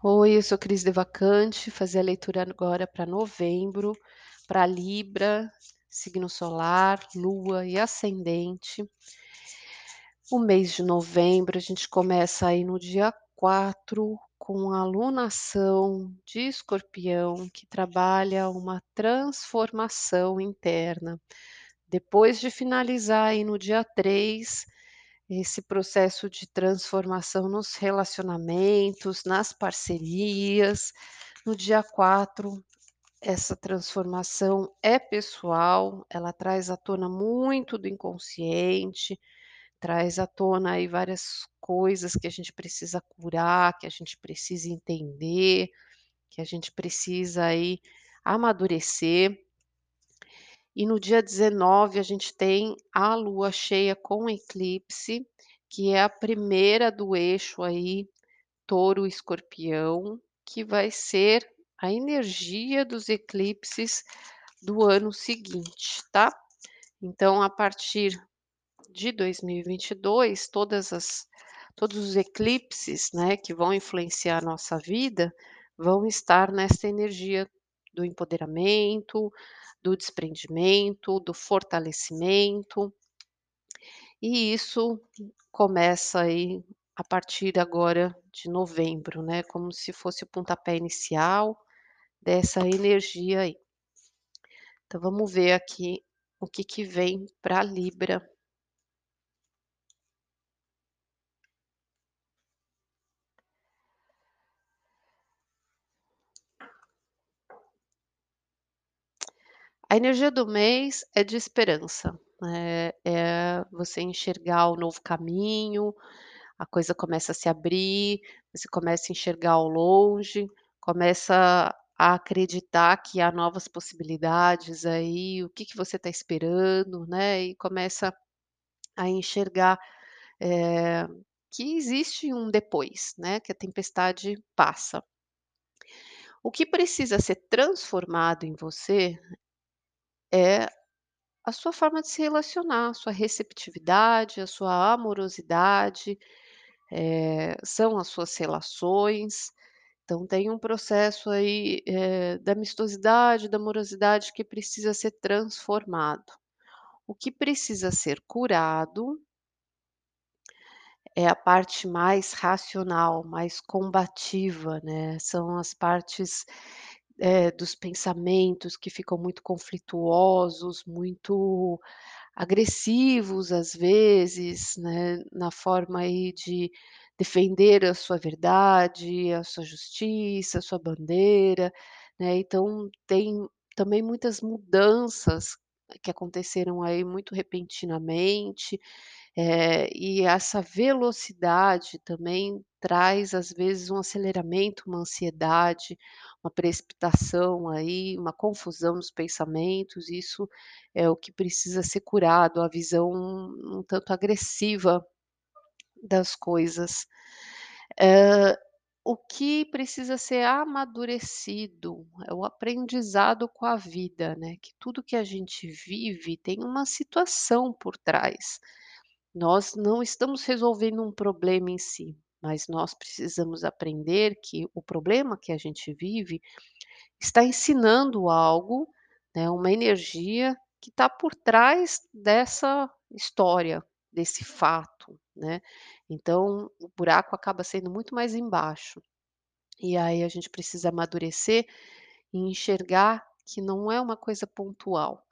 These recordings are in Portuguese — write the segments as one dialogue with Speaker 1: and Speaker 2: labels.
Speaker 1: Oi, eu sou Cris Devacante, fazer a leitura agora para novembro, para Libra, signo solar, lua e ascendente. O mês de novembro, a gente começa aí no dia 4 com a lunação de Escorpião, que trabalha uma transformação interna. Depois de finalizar aí no dia 3 esse processo de transformação nos relacionamentos, nas parcerias. No dia 4, essa transformação é pessoal, ela traz à tona muito do inconsciente, traz à tona aí várias coisas que a gente precisa curar, que a gente precisa entender, que a gente precisa aí amadurecer. E no dia 19 a gente tem a lua cheia com eclipse, que é a primeira do eixo aí Touro-Escorpião, que vai ser a energia dos eclipses do ano seguinte, tá? Então, a partir de 2022, todas as todos os eclipses, né, que vão influenciar a nossa vida, vão estar nessa energia do empoderamento, do desprendimento, do fortalecimento. E isso começa aí a partir agora de novembro, né, como se fosse o pontapé inicial dessa energia aí. Então vamos ver aqui o que que vem para Libra. A energia do mês é de esperança, é é você enxergar o novo caminho, a coisa começa a se abrir, você começa a enxergar ao longe, começa a acreditar que há novas possibilidades aí, o que que você está esperando, né, e começa a enxergar, eh, que existe um depois, né, que a tempestade passa. O que precisa ser transformado em você é a sua forma de se relacionar, a sua receptividade, a sua amorosidade, eh, são as suas relações. Então tem um processo aí, eh, da amistosidade, da amorosidade que precisa ser transformado. O que precisa ser curado é a parte mais racional, mais combativa, né, são as partes, eh, dos pensamentos que ficam muito conflituosos, muito agressivos às vezes, né, na forma aí de defender a sua verdade, a sua justiça, a sua bandeira, né, então tem também muitas mudanças que aconteceram aí muito repentinamente, eh, e essa velocidade também traz às vezes um aceleramento, uma ansiedade, uma precipitação aí, uma confusão nos pensamentos, isso é o que precisa ser curado, a visão um tanto agressiva das coisas. Hã, o que precisa ser amadurecido é o aprendizado com a vida, né, que tudo que a gente vive tem uma situação por trás. Nós não estamos resolvendo um problema em si, mas nós precisamos aprender que o problema que a gente vive está ensinando algo, né, uma energia que está por trás dessa história, desse fato, né. Então o buraco acaba sendo muito mais embaixo. E aí a gente precisa amadurecer e enxergar que não é uma coisa pontual,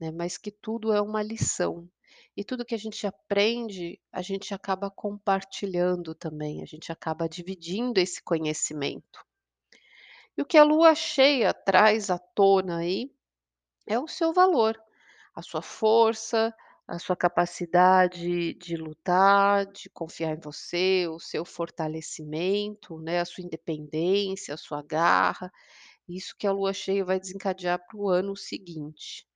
Speaker 1: né, mas que tudo é uma lição. E tudo que a gente aprende, a gente acaba compartilhando também, a gente acaba dividindo esse conhecimento. E o que a lua cheia traz à tona aí, é o seu valor, a sua força, a sua capacidade de lutar, de confiar em você, o seu fortalecimento, né, a sua independência, a sua garra, isso que a lua cheia vai desencadear para o ano seguinte.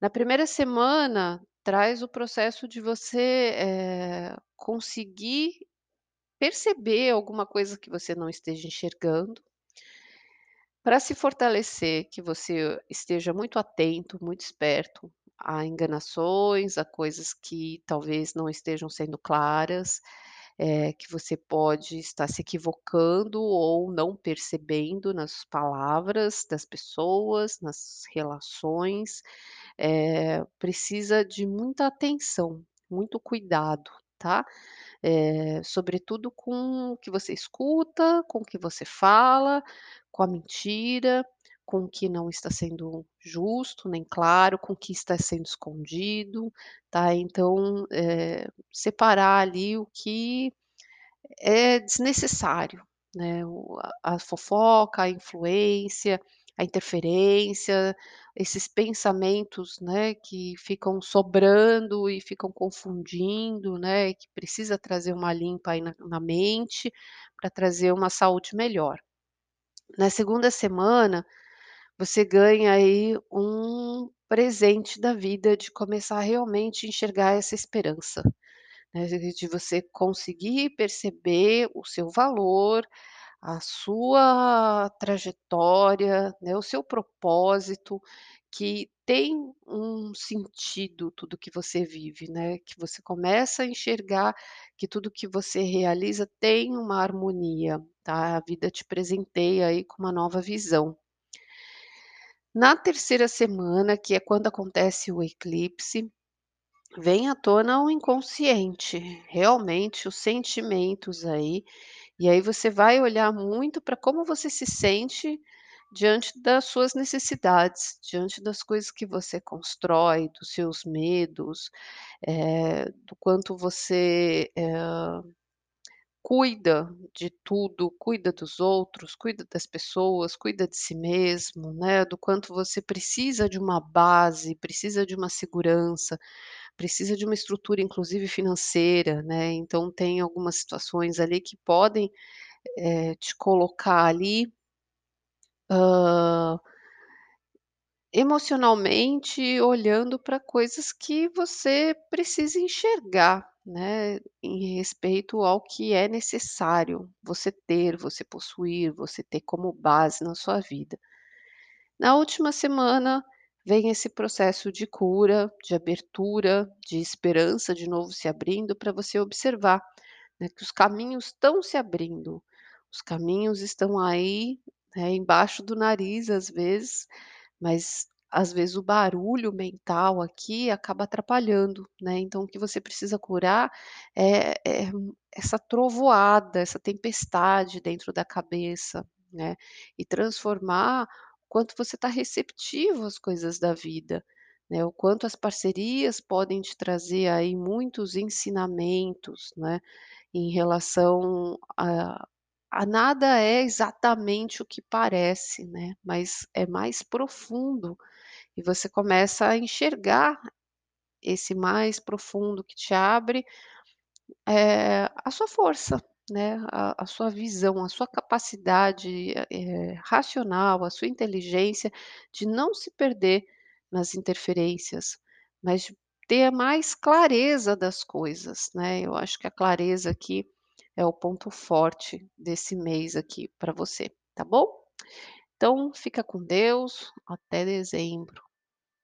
Speaker 1: Na primeira semana, traz o processo de você, eh, conseguir perceber alguma coisa que você não esteja enxergando. Para se fortalecer, que você esteja muito atento, muito esperto a enganações, a coisas que talvez não estejam sendo claras, eh, que você pode estar se equivocando ou não percebendo nas palavras das pessoas, nas relações, eh, precisa de muita atenção, muito cuidado, tá? Eh, sobretudo com o que você escuta, com o que você fala, com a mentira, com o que não está sendo justo nem claro, com o que está sendo escondido, tá? Então, eh, separar ali o que é desnecessário, né, a fofoca, a influência, a interferência, esses pensamentos, né, que ficam sobrando e ficam confundindo, né, que precisa trazer uma limpa aí na na mente, pra trazer uma saúde melhor. Na segunda semana, você ganha aí um presente da vida de começar realmente enxergar essa esperança, né, de você conseguir perceber o seu valor, a sua trajetória, né, o seu propósito, que tem um sentido tudo que você vive, né, que você começa a enxergar que tudo que você realiza tem uma harmonia, tá? A vida te presenteia aí com uma nova visão. Na terceira semana, que é quando acontece o eclipse, vem à tona o inconsciente, realmente os sentimentos aí, e aí você vai olhar muito pra como você se sente diante das suas necessidades, diante das coisas que você constrói, dos seus medos, eh, do quanto você, eh, cuida de tudo, cuida dos outros, cuida das pessoas, cuida de si mesmo, né, do quanto você precisa de uma base, precisa de uma segurança, precisa de uma estrutura inclusive financeira, né, então tem algumas situações ali que podem, eh, te colocar ali hã emocionalmente olhando pra coisas que você precisa enxergar, né, em respeito ao que é necessário você ter, você possuir, você ter como base na sua vida. Na última semana, vem esse processo de cura, de abertura, de esperança de novo se abrindo pra você observar, né, que os caminhos estão se abrindo, os caminhos estão aí, né, embaixo do nariz às vezes, mas às vezes o barulho mental aqui acaba atrapalhando, né, então o que você precisa curar é é essa trovoada, essa tempestade dentro da cabeça, né, e transformar o quanto você tá receptivo às coisas da vida, né, o quanto as parcerias podem te trazer aí muitos ensinamentos, né, em relação a nada é exatamente o que parece, né, mas é mais profundo, e você começa a enxergar esse mais profundo que te abre, eh, a sua força, né, a a sua visão, a sua capacidade, eh, racional, a sua inteligência de não se perder nas interferências, mas de ter mais clareza das coisas, né, eu acho que a clareza aqui é o ponto forte desse mês aqui pra você, tá bom? Então fica com Deus, até dezembro.